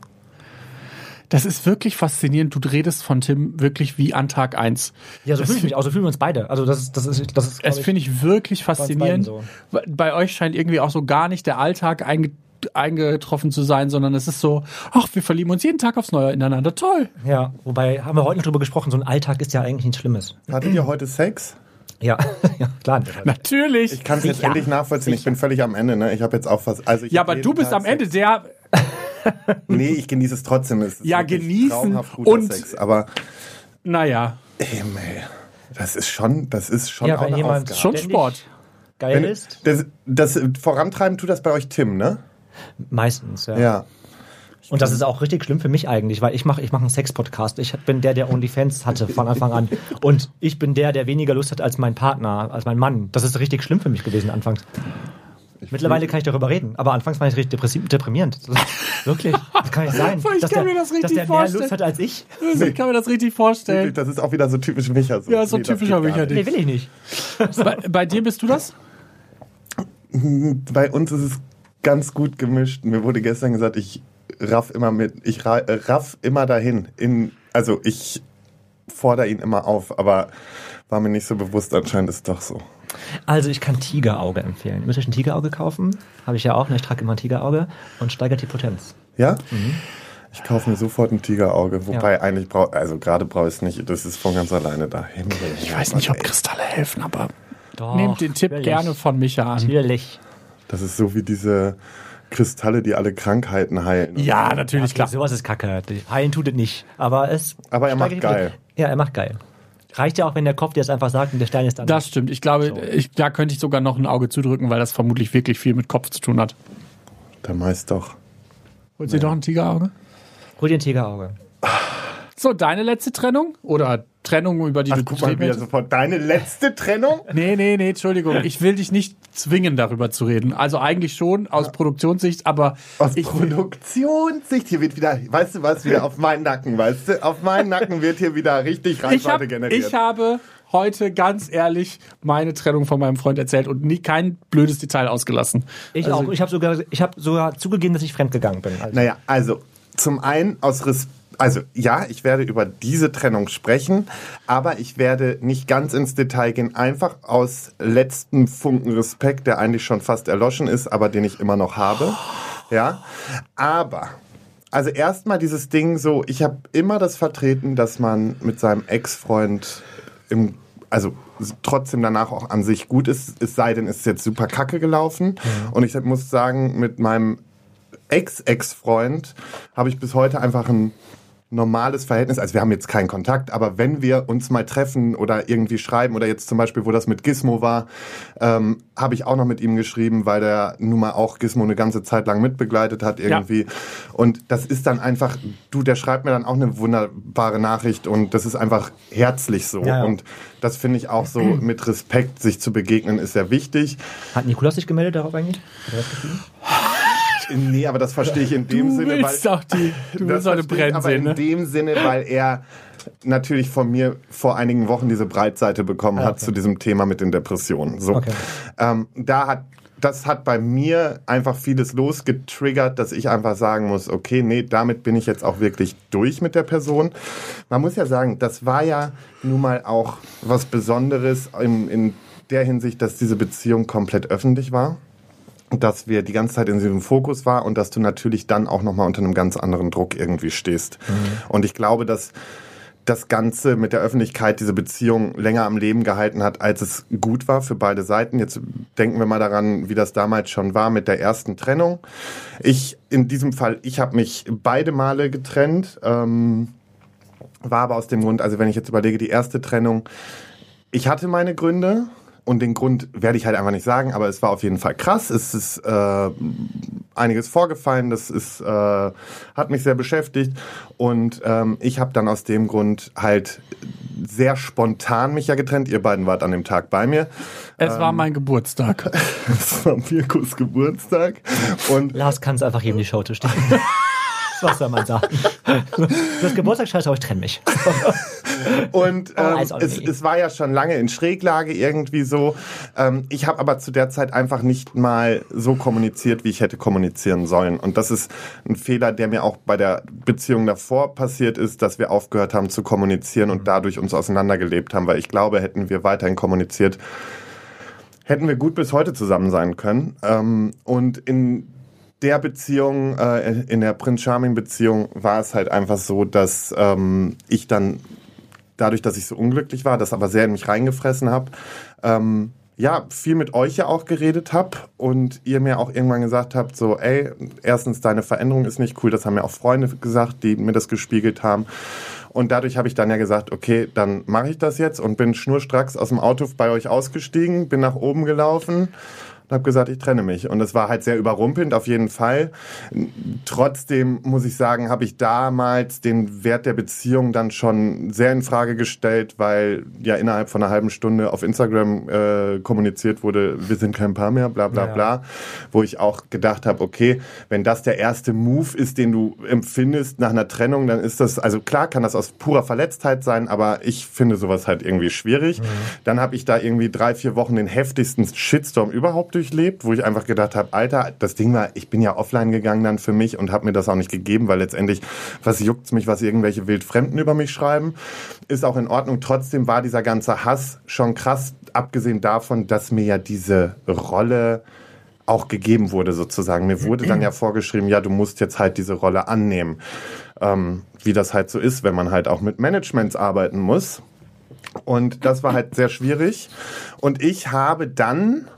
Das ist wirklich faszinierend. Du redest von Tim wirklich wie an Tag eins. Ja, so Das fühle ich mich auch. So fühlen wir uns beide. Also das ist, das ist, das ist. Es finde ich wirklich faszinierend. so. Bei euch scheint irgendwie auch so gar nicht der Alltag einge eingetroffen zu sein, sondern es ist so, ach, wir verlieben uns jeden Tag aufs Neue ineinander. Toll. Ja, wobei haben wir heute noch drüber gesprochen. So ein Alltag ist ja eigentlich nichts Schlimmes. Hattet ihr heute Sex? Ja, (laughs) ja klar. Natürlich. Ich kann es jetzt endlich nachvollziehen. Ich bin völlig am Ende, ne? Ich habe jetzt auch was. Also ja, aber du bist Tag am Ende Sex. (laughs) Nee, ich genieße es trotzdem. Es ist Ja, genießen traumhaft guter und- Sex. Aber, Naja, ey, ey, das ist schon, das ist schon Ja, auch eine Aufgabe. schon. Sport. Geil Wenn, ist. das, das Vorantreiben tut das bei euch Tim, ne? Meistens, ja. Ja. Und das ist auch richtig schlimm für mich eigentlich, weil ich mache ich mach einen Sex-Podcast. Ich bin der, der OnlyFans hatte von Anfang an. (laughs) Und ich bin der, der weniger Lust hat als mein Partner, als mein Mann. Das ist richtig schlimm für mich gewesen anfangs. Mittlerweile kann ich darüber reden, aber anfangs war ich richtig depressi- deprimierend. (laughs) Wirklich, das kann nicht sein. Ich dass kann der, mir das richtig dass der mehr vorstellen. Lust hat als ich. Ich kann mir das richtig Wirklich, vorstellen. Das ist auch wieder so typisch Micha. So. Ja, so Nee, typischer Micha, nicht. Nee, will ich nicht. (laughs) Bei, bei dir bist du das? Bei uns ist es ganz gut gemischt. Mir wurde gestern gesagt, ich raff immer mit, ich äh, raff immer dahin. In, also ich fordere ihn immer auf, aber war mir nicht so bewusst, anscheinend ist es doch so. Also ich kann Tigerauge empfehlen. Ihr müsst euch ein Tigerauge kaufen. Habe ich ja auch. Ne? Ich trage immer ein Tigerauge und steigert die Potenz. Ja? Ich kaufe mir sofort ein Tigerauge, wobei Ja. eigentlich brauche, also gerade brauche ich es nicht, das ist von ganz alleine dahin. Ich weiß nicht, ob Kristalle helfen, aber Doch, nehmt den Tipp natürlich. gerne von Micha an. Natürlich. Das ist so wie diese Kristalle, die alle Krankheiten heilen. Ja, natürlich, Okay, klar. sowas ist kacke. Heilen tut es nicht. Aber es. Aber er macht geil. Ja, er macht geil. Reicht ja auch, wenn der Kopf dir das einfach sagt und der Stein ist dann. Das stimmt. Ich glaube, ich, da könnte ich sogar noch ein Auge zudrücken, weil das vermutlich wirklich viel mit Kopf zu tun hat. Der meist doch. Holt sie doch ein Tigerauge? Hol dir ein Tigerauge. So, deine letzte Trennung? Oder Trennung, über die Ach, du guck mal, wieder sofort. Deine letzte Trennung? (laughs) Nee, nee, nee, Entschuldigung. Ich will dich nicht zwingen, darüber zu reden. Also eigentlich schon aus Produktionssicht, aber Aus ich, Produktionssicht. Hier wird wieder, weißt du was, wieder auf meinen Nacken, weißt du? Auf meinen Nacken wird hier wieder richtig ich, Reichweite hab, generiert. ich habe heute ganz ehrlich meine Trennung von meinem Freund erzählt und nie kein blödes Detail ausgelassen. Ich Also- auch. Ich habe sogar, ich habe sogar zugegeben, dass ich fremdgegangen bin. Also, Naja, also zum einen aus Respekt. Also ja, ich werde über diese Trennung sprechen, aber ich werde nicht ganz ins Detail gehen, einfach aus letzten Funken Respekt, der eigentlich schon fast erloschen ist, aber den ich immer noch habe. Ja, aber also erstmal dieses Ding so, ich habe immer das vertreten, dass man mit seinem Ex-Freund im also trotzdem danach auch an sich gut ist, es sei denn, es ist jetzt super kacke gelaufen. Und ich muss sagen, mit meinem Ex-Ex-Freund habe ich bis heute einfach ein normales Verhältnis. Also wir haben jetzt keinen Kontakt, aber wenn wir uns mal treffen oder irgendwie schreiben oder jetzt zum Beispiel, wo das mit Gizmo war, ähm, habe ich auch noch mit ihm geschrieben, weil der nun mal auch Gizmo eine ganze Zeit lang mitbegleitet hat irgendwie. Und das ist dann einfach, du, der schreibt mir dann auch eine wunderbare Nachricht und das ist einfach herzlich so. Ja, ja. Und das finde ich auch so (clears throat) mit Respekt sich zu begegnen ist sehr wichtig. Hat Nikolaus sich gemeldet darauf eigentlich? Hat? Nee, aber das verstehe ich in dem Du Sinne, weil doch die, du das willst eine verstehe ich Brenn aber ne? in dem Sinne, weil er natürlich von mir vor einigen Wochen diese Breitseite bekommen Ah, hat okay. zu diesem Thema mit den Depressionen. So, Okay. ähm, da hat das hat bei mir einfach vieles losgetriggert, dass ich einfach sagen muss, okay, nee, damit bin ich jetzt auch wirklich durch mit der Person. Man muss ja sagen, das war ja nun mal auch was Besonderes in, in der Hinsicht, dass diese Beziehung komplett öffentlich war dass wir die ganze Zeit in diesem Fokus war und dass du natürlich dann auch nochmal unter einem ganz anderen Druck irgendwie stehst. Und ich glaube, dass das Ganze mit der Öffentlichkeit diese Beziehung länger am Leben gehalten hat, als es gut war für beide Seiten. Jetzt denken wir mal daran, wie das damals schon war mit der ersten Trennung. Ich, in diesem Fall, ich habe mich beide Male getrennt, ähm, war aber aus dem Grund, also wenn ich jetzt überlege, die erste Trennung, ich hatte meine Gründe und den Grund werde ich halt einfach nicht sagen, aber es war auf jeden Fall krass. Es ist äh, einiges vorgefallen, das ist, äh, hat mich sehr beschäftigt und ähm, ich habe dann aus dem Grund halt sehr spontan mich ja getrennt. Ihr beiden wart an dem Tag bei mir. Es Ähm. war mein Geburtstag. (laughs) Es war Mirkus Geburtstag und Lars kann es einfach jedem die Show zu stehen. (laughs) Was soll man sagen? Du hast Geburtstag, scheiße, aber ich trenne mich. (laughs) (laughs) Und Oh, ähm, on es, es war ja schon lange in Schräglage irgendwie so. Ähm, ich habe aber zu der Zeit einfach nicht mal so kommuniziert, wie ich hätte kommunizieren sollen. Und das ist ein Fehler, der mir auch bei der Beziehung davor passiert ist, dass wir aufgehört haben zu kommunizieren und dadurch uns auseinandergelebt haben. Weil ich glaube, hätten wir weiterhin kommuniziert, hätten wir gut bis heute zusammen sein können. Ähm, und in der Beziehung, äh, in der Prince Charming Beziehung, war es halt einfach so, dass ähm, ich dann dadurch, dass ich so unglücklich war, das aber sehr in mich reingefressen habe, ähm, ja, viel mit euch ja auch geredet habe und ihr mir auch irgendwann gesagt habt, so, ey, erstens, deine Veränderung ist nicht cool, das haben mir auch Freunde gesagt, die mir das gespiegelt haben. Und dadurch habe ich dann ja gesagt, okay, dann mache ich das jetzt und bin schnurstracks aus dem Auto bei euch ausgestiegen, bin nach oben gelaufen und habe gesagt, ich trenne mich. Und es war halt sehr überrumpelnd auf jeden Fall. Trotzdem muss ich sagen, habe ich damals den Wert der Beziehung dann schon sehr in Frage gestellt, weil ja innerhalb von einer halben Stunde auf Instagram äh, kommuniziert wurde, wir sind kein Paar mehr, bla bla Ja. bla. Wo ich auch gedacht habe, okay, wenn das der erste Move ist, den du empfindest nach einer Trennung, dann ist das, also klar kann das aus purer Verletztheit sein, aber ich finde sowas halt irgendwie schwierig. Dann habe ich da irgendwie drei, vier Wochen den heftigsten Shitstorm überhaupt durchlebt, wo ich einfach gedacht habe, Alter, das Ding war, ich bin ja offline gegangen dann für mich und habe mir das auch nicht gegeben, weil letztendlich, was juckt's mich, was irgendwelche Wildfremden über mich schreiben, ist auch in Ordnung. Trotzdem war dieser ganze Hass schon krass, abgesehen davon, dass mir ja diese Rolle auch gegeben wurde sozusagen. Mir wurde dann ja vorgeschrieben, ja, du musst jetzt halt diese Rolle annehmen. Ähm, wie das halt so ist, wenn man halt auch mit Managements arbeiten muss. Und das war halt sehr schwierig. Und ich habe dann,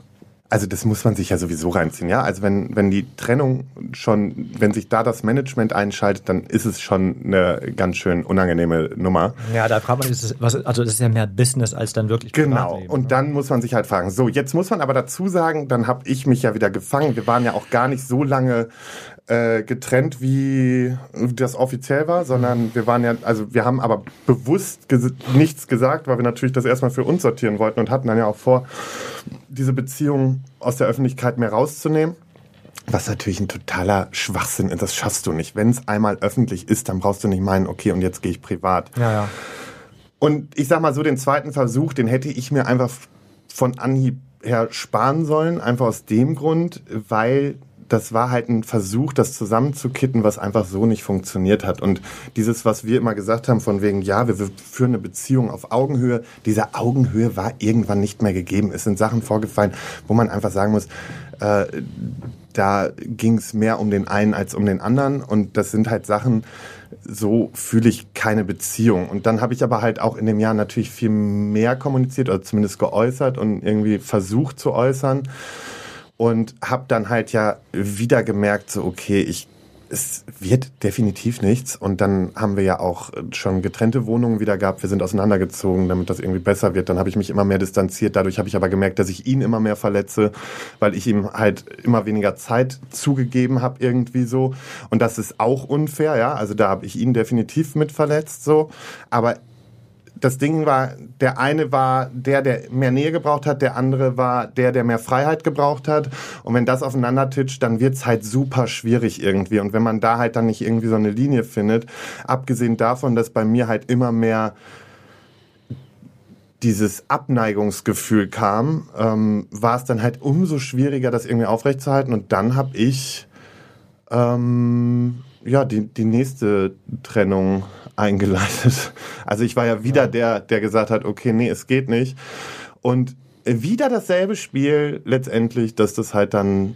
also das muss man sich ja sowieso reinziehen, ja. Also wenn, wenn die Trennung schon, wenn sich da das Management einschaltet, dann ist es schon eine ganz schön unangenehme Nummer. Ja, da fragt man sich, was, also das ist ja mehr Business als dann wirklich Genau. Privatleben, ne? Und dann muss man sich halt fragen. So, jetzt muss man aber dazu sagen, dann habe ich mich ja wieder gefangen. Wir waren ja auch gar nicht so lange äh, getrennt, wie das offiziell war, sondern wir waren ja, also wir haben aber bewusst ges nichts gesagt, weil wir natürlich das erstmal für uns sortieren wollten und hatten dann ja auch vor, diese Beziehung aus der Öffentlichkeit mehr rauszunehmen. Was natürlich ein totaler Schwachsinn ist, das schaffst du nicht. Wenn es einmal öffentlich ist, dann brauchst du nicht meinen, okay, und jetzt gehe ich privat. Ja, ja. Und ich sag mal so, den zweiten Versuch, den hätte ich mir einfach von Anhieb her sparen sollen, einfach aus dem Grund, weil das war halt ein Versuch, das zusammenzukitten, was einfach so nicht funktioniert hat. Und dieses, was wir immer gesagt haben, von wegen, ja, wir führen eine Beziehung auf Augenhöhe, diese Augenhöhe war irgendwann nicht mehr gegeben. Es sind Sachen vorgefallen, wo man einfach sagen muss, äh, da ging es mehr um den einen als um den anderen. Und das sind halt Sachen, so fühle ich keine Beziehung. Und dann habe ich aber halt auch in dem Jahr natürlich viel mehr kommuniziert oder zumindest geäußert und irgendwie versucht zu äußern und habe dann halt ja wieder gemerkt, so okay, ich es wird definitiv nichts. Und dann haben wir ja auch schon getrennte Wohnungen wieder gehabt. Wir sind auseinandergezogen, damit das irgendwie besser wird. Dann habe ich mich immer mehr distanziert. Dadurch habe ich aber gemerkt, dass ich ihn immer mehr verletze, weil ich ihm halt immer weniger Zeit zugegeben habe irgendwie so. Und das ist auch unfair, ja. Also da habe ich ihn definitiv mit verletzt so. Aber das Ding war, der eine war der, der mehr Nähe gebraucht hat, der andere war der, der mehr Freiheit gebraucht hat. Und wenn das aufeinander titscht, dann wird's halt super schwierig irgendwie. Und wenn man da halt dann nicht irgendwie so eine Linie findet, abgesehen davon, dass bei mir halt immer mehr dieses Abneigungsgefühl kam, ähm, war es dann halt umso schwieriger, das irgendwie aufrechtzuerhalten. Und dann habe ich ähm, ja die, die nächste Trennung eingeleitet. Also ich war ja wieder ja. der, der gesagt hat, okay, nee, es geht nicht. Und wieder dasselbe Spiel letztendlich, dass das halt dann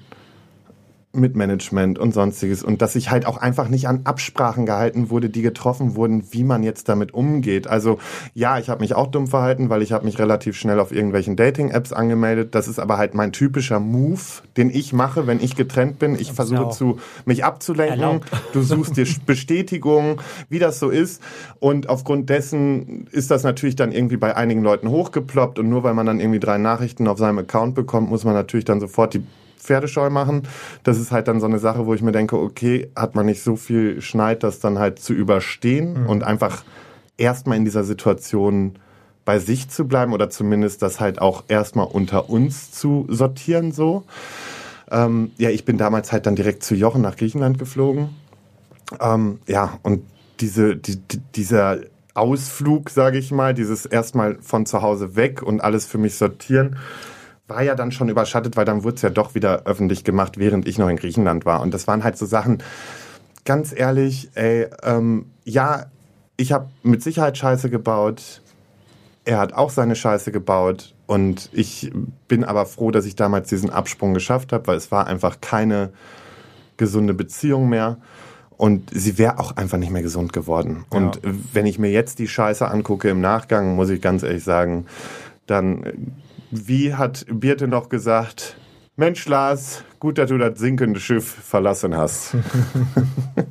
mit Management und sonstiges und dass sich halt auch einfach nicht an Absprachen gehalten wurde, die getroffen wurden, wie man jetzt damit umgeht. Also ja, ich habe mich auch dumm verhalten, weil ich habe mich relativ schnell auf irgendwelchen Dating-Apps angemeldet. Das ist aber halt mein typischer Move, den ich mache, wenn ich getrennt bin. Ich versuche zu mich abzulenken. Erlaubt. Du suchst dir (laughs) Bestätigung, wie das so ist. Und aufgrund dessen ist das natürlich dann irgendwie bei einigen Leuten hochgeploppt und nur weil man dann irgendwie drei Nachrichten auf seinem Account bekommt, muss man natürlich dann sofort die Pferdescheu machen. Das ist halt dann so eine Sache, wo ich mir denke, okay, hat man nicht so viel Schneid, das dann halt zu überstehen mhm. und einfach erstmal in dieser Situation bei sich zu bleiben oder zumindest das halt auch erstmal unter uns zu sortieren so. Ähm, ja, ich bin damals halt dann direkt zu Jochen nach Griechenland geflogen. Ähm, ja, und diese, die, dieser Ausflug, sage ich mal, dieses erstmal von zu Hause weg und alles für mich sortieren, war ja dann schon überschattet, weil dann wurde es ja doch wieder öffentlich gemacht, während ich noch in Griechenland war. Und das waren halt so Sachen, ganz ehrlich, ey, ähm, ja, ich habe mit Sicherheit Scheiße gebaut. Er hat auch seine Scheiße gebaut. Und ich bin aber froh, dass ich damals diesen Absprung geschafft habe, weil es war einfach keine gesunde Beziehung mehr. Und sie wäre auch einfach nicht mehr gesund geworden. Ja. Und wenn ich mir jetzt die Scheiße angucke im Nachgang, muss ich ganz ehrlich sagen, dann wie hat Birte noch gesagt, Mensch Lars, gut, dass du das sinkende Schiff verlassen hast.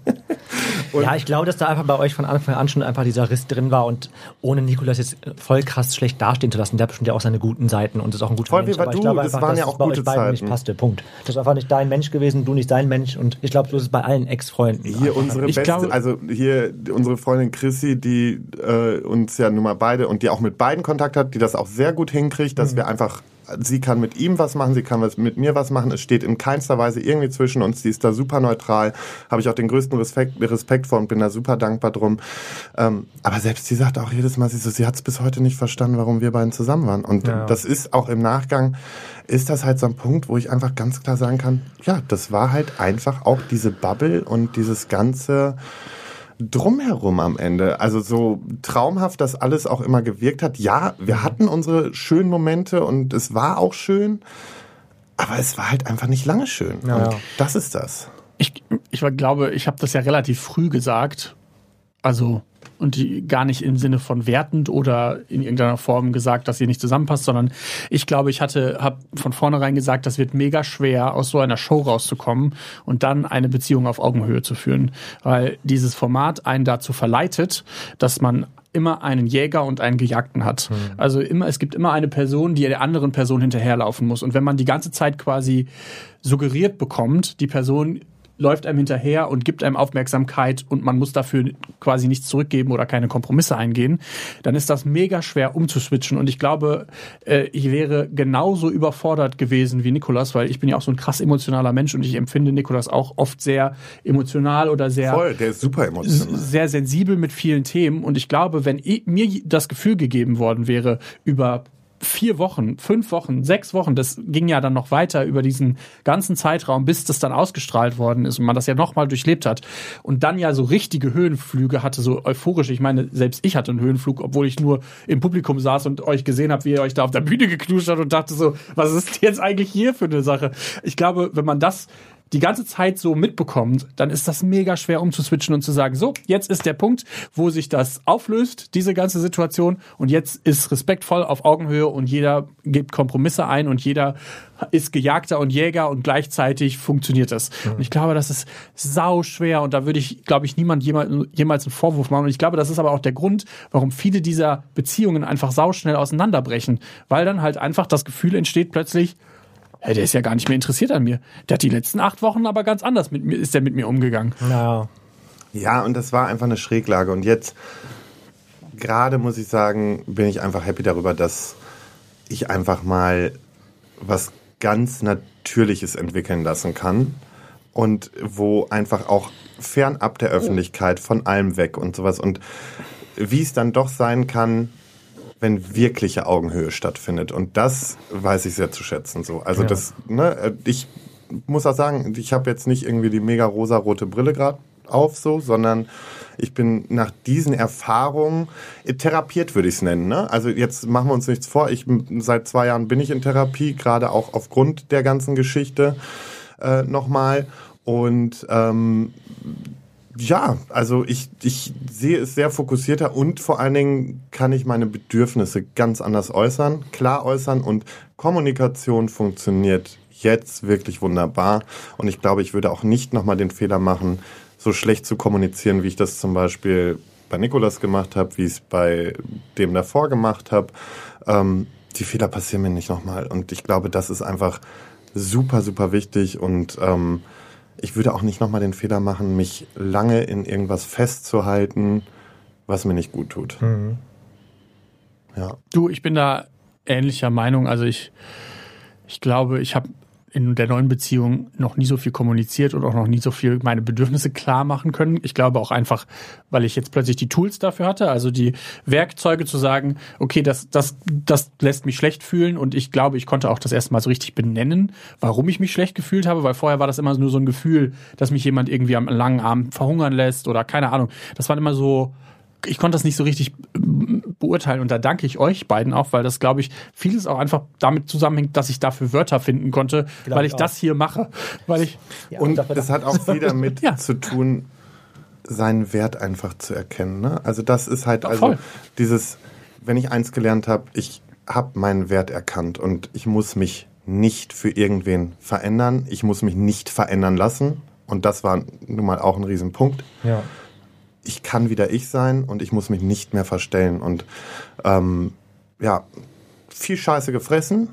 (laughs) ja, ich glaube, dass da einfach bei euch von Anfang an schon einfach dieser Riss drin war und ohne Nikolas jetzt voll krass schlecht dastehen zu lassen, der hat bestimmt ja auch seine guten Seiten und ist auch ein guter voll Mensch. Wie bei du, glaube das einfach, waren ja auch gute Zeiten. nicht passte, Punkt. Das ist einfach nicht dein Mensch gewesen, du nicht sein Mensch und ich glaube, so ist es bei allen Ex-Freunden. Hier unsere ich beste, glaube, also hier unsere Freundin Chrissy, die äh, uns ja nun mal beide und die auch mit beiden Kontakt hat, die das auch sehr gut hinkriegt, dass mhm. wir einfach sie kann mit ihm was machen, sie kann was mit mir was machen. Es steht in keinster Weise irgendwie zwischen uns. Sie ist da super neutral. Habe ich auch den größten Respekt, Respekt vor und bin da super dankbar drum. Ähm, aber selbst sie sagt auch jedes Mal, sie, so, sie hat es bis heute nicht verstanden, warum wir beiden zusammen waren. Und ja. das ist auch im Nachgang, ist das halt so ein Punkt, wo ich einfach ganz klar sagen kann, ja, das war halt einfach auch diese Bubble und dieses ganze drumherum am Ende. Also so traumhaft das alles auch immer gewirkt hat. Ja, wir hatten unsere schönen Momente und es war auch schön, aber es war halt einfach nicht lange schön. Ja, und ja. das ist das. Ich, ich glaube, ich habe das ja relativ früh gesagt. Also und die gar nicht im Sinne von wertend oder in irgendeiner Form gesagt, dass ihr nicht zusammenpasst, sondern ich glaube, ich hatte, habe von vornherein gesagt, das wird mega schwer, aus so einer Show rauszukommen und dann eine Beziehung auf Augenhöhe zu führen, weil dieses Format einen dazu verleitet, dass man immer einen Jäger und einen Gejagten hat. Mhm. Also immer, es gibt immer eine Person, die der anderen Person hinterherlaufen muss. Und wenn man die ganze Zeit quasi suggeriert bekommt, die Person läuft einem hinterher und gibt einem Aufmerksamkeit und man muss dafür quasi nichts zurückgeben oder keine Kompromisse eingehen, dann ist das mega schwer umzuswitchen. Und ich glaube, äh, ich wäre genauso überfordert gewesen wie Nikolas, weil ich bin ja auch so ein krass emotionaler Mensch und ich empfinde Nikolas auch oft sehr emotional oder sehr Voll, der ist super emotional. sehr sensibel mit vielen Themen. Und ich glaube, wenn mir das Gefühl gegeben worden wäre, über vier Wochen, fünf Wochen, sechs Wochen, das ging ja dann noch weiter über diesen ganzen Zeitraum, bis das dann ausgestrahlt worden ist und man das ja nochmal durchlebt hat. Und dann ja so richtige Höhenflüge hatte, so euphorisch. Ich meine, selbst ich hatte einen Höhenflug, obwohl ich nur im Publikum saß und euch gesehen habe, wie ihr euch da auf der Bühne geknuscht habt und dachte so, was ist jetzt eigentlich hier für eine Sache? Ich glaube, wenn man das die ganze Zeit so mitbekommt, dann ist das mega schwer umzuswitchen und zu sagen, so, jetzt ist der Punkt, wo sich das auflöst, diese ganze Situation, und jetzt ist respektvoll auf Augenhöhe und jeder gibt Kompromisse ein und jeder ist Gejagter und Jäger und gleichzeitig funktioniert das. Und ich glaube, das ist sau schwer und da würde ich, glaube ich, niemand jemals, jemals einen Vorwurf machen. Und ich glaube, das ist aber auch der Grund, warum viele dieser Beziehungen einfach sauschnell auseinanderbrechen, weil dann halt einfach das Gefühl entsteht plötzlich, hey, der ist ja gar nicht mehr interessiert an mir. Der hat die letzten acht Wochen aber ganz anders mit mir, ist der mit mir umgegangen. Ja. Ja, und das war einfach eine Schräglage. Und jetzt, gerade muss ich sagen, bin ich einfach happy darüber, dass ich einfach mal was ganz Natürliches entwickeln lassen kann. Und wo einfach auch fernab der Öffentlichkeit, von allem weg und sowas. Und wie es dann doch sein kann, wenn wirkliche Augenhöhe stattfindet. Und das weiß ich sehr zu schätzen. So. Also Ja. das, ne, ich muss auch sagen, ich habe jetzt nicht irgendwie die mega rosa-rote Brille gerade auf, so, sondern ich bin nach diesen Erfahrungen äh, therapiert, würde ich es nennen. Ne? Also jetzt machen wir uns nichts vor. Ich seit zwei Jahren bin ich in Therapie, gerade auch aufgrund der ganzen Geschichte äh, nochmal. Und ähm, ja, also ich, ich sehe es sehr fokussierter und vor allen Dingen kann ich meine Bedürfnisse ganz anders äußern, klar äußern und Kommunikation funktioniert jetzt wirklich wunderbar. Und ich glaube, ich würde auch nicht nochmal den Fehler machen, so schlecht zu kommunizieren, wie ich das zum Beispiel bei Nikolas gemacht habe, wie ich es bei dem davor gemacht habe. Ähm, die Fehler passieren mir nicht nochmal. Und ich glaube, das ist einfach super, super wichtig. Und ähm, ich würde auch nicht nochmal den Fehler machen, mich lange in irgendwas festzuhalten, was mir nicht gut tut. Ja. Du, ich bin da ähnlicher Meinung. Also ich, ich glaube, ich habe in der neuen Beziehung noch nie so viel kommuniziert und auch noch nie so viel meine Bedürfnisse klar machen können. Ich glaube auch einfach, weil ich jetzt plötzlich die Tools dafür hatte, also die Werkzeuge zu sagen, okay, das, das, das lässt mich schlecht fühlen und ich glaube, ich konnte auch das erste Mal so richtig benennen, warum ich mich schlecht gefühlt habe, weil vorher war das immer nur so ein Gefühl, dass mich jemand irgendwie am langen Arm verhungern lässt oder keine Ahnung. Das war immer so, ich konnte das nicht so richtig beurteilen und da danke ich euch beiden auch, weil das, glaube ich, vieles auch einfach damit zusammenhängt, dass ich dafür Wörter finden konnte, Glaub weil ich ich das hier mache. Weil ich, Ja, Und das hat auch (laughs) wieder mit Ja. zu tun, seinen Wert einfach zu erkennen. Ne? Also das ist halt Ja, also voll. dieses, wenn ich eins gelernt habe, ich habe meinen Wert erkannt und ich muss mich nicht für irgendwen verändern. Ich muss mich nicht verändern lassen. Und das war nun mal auch ein Riesenpunkt. Ja. Ich kann wieder ich sein und ich muss mich nicht mehr verstellen. Und ähm, ja, viel Scheiße gefressen,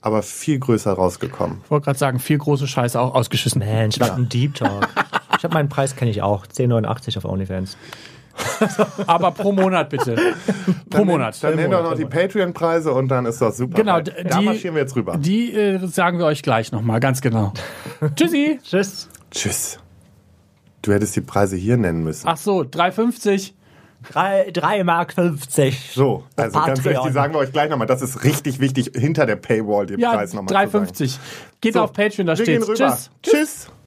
aber viel größer rausgekommen. ich wollte gerade sagen, viel große Scheiße auch ausgeschissen. Mensch, was ein Deep Talk. Ich habe meinen Preis, kenne ich auch. 10,89 auf OnlyFans. (laughs) Aber pro Monat bitte. pro Monat. Dann nenn doch noch die Patreon-Preise und dann ist das super. Genau, da die- marschieren wir jetzt rüber. Die äh, sagen wir euch gleich nochmal, ganz genau. (laughs) Tschüssi. Tschüss. Tschüss. Du hättest die Preise hier nennen müssen. Ach so, 3,50. 3, 3 Mark 50. So, also ganz Patreon. ehrlich, die sagen wir euch gleich nochmal. Das ist richtig wichtig, hinter der Paywall den Ja, Preis nochmal zu sagen. 3,50. Geht So, auf Patreon, da steht. Tschüss. Tschüss.